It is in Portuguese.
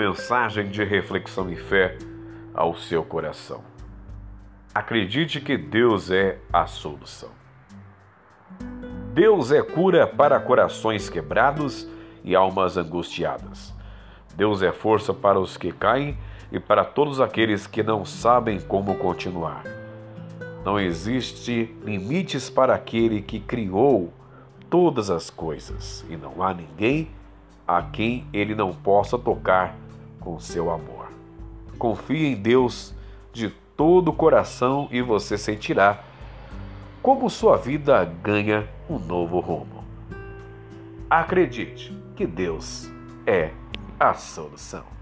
mensagem de reflexão e fé ao seu coração. Acredite que Deus é a solução. Deus é cura para corações quebrados e almas angustiadas. Deus é força para os que caem e para todos aqueles que não sabem como continuar. Não existe limites para aquele que criou todas as coisas e não há ninguém a quem ele não possa tocar com seu amor. Confie em Deus de todo o coração e você sentirá como sua vida ganha um novo rumo. Acredite que Deus é a solução.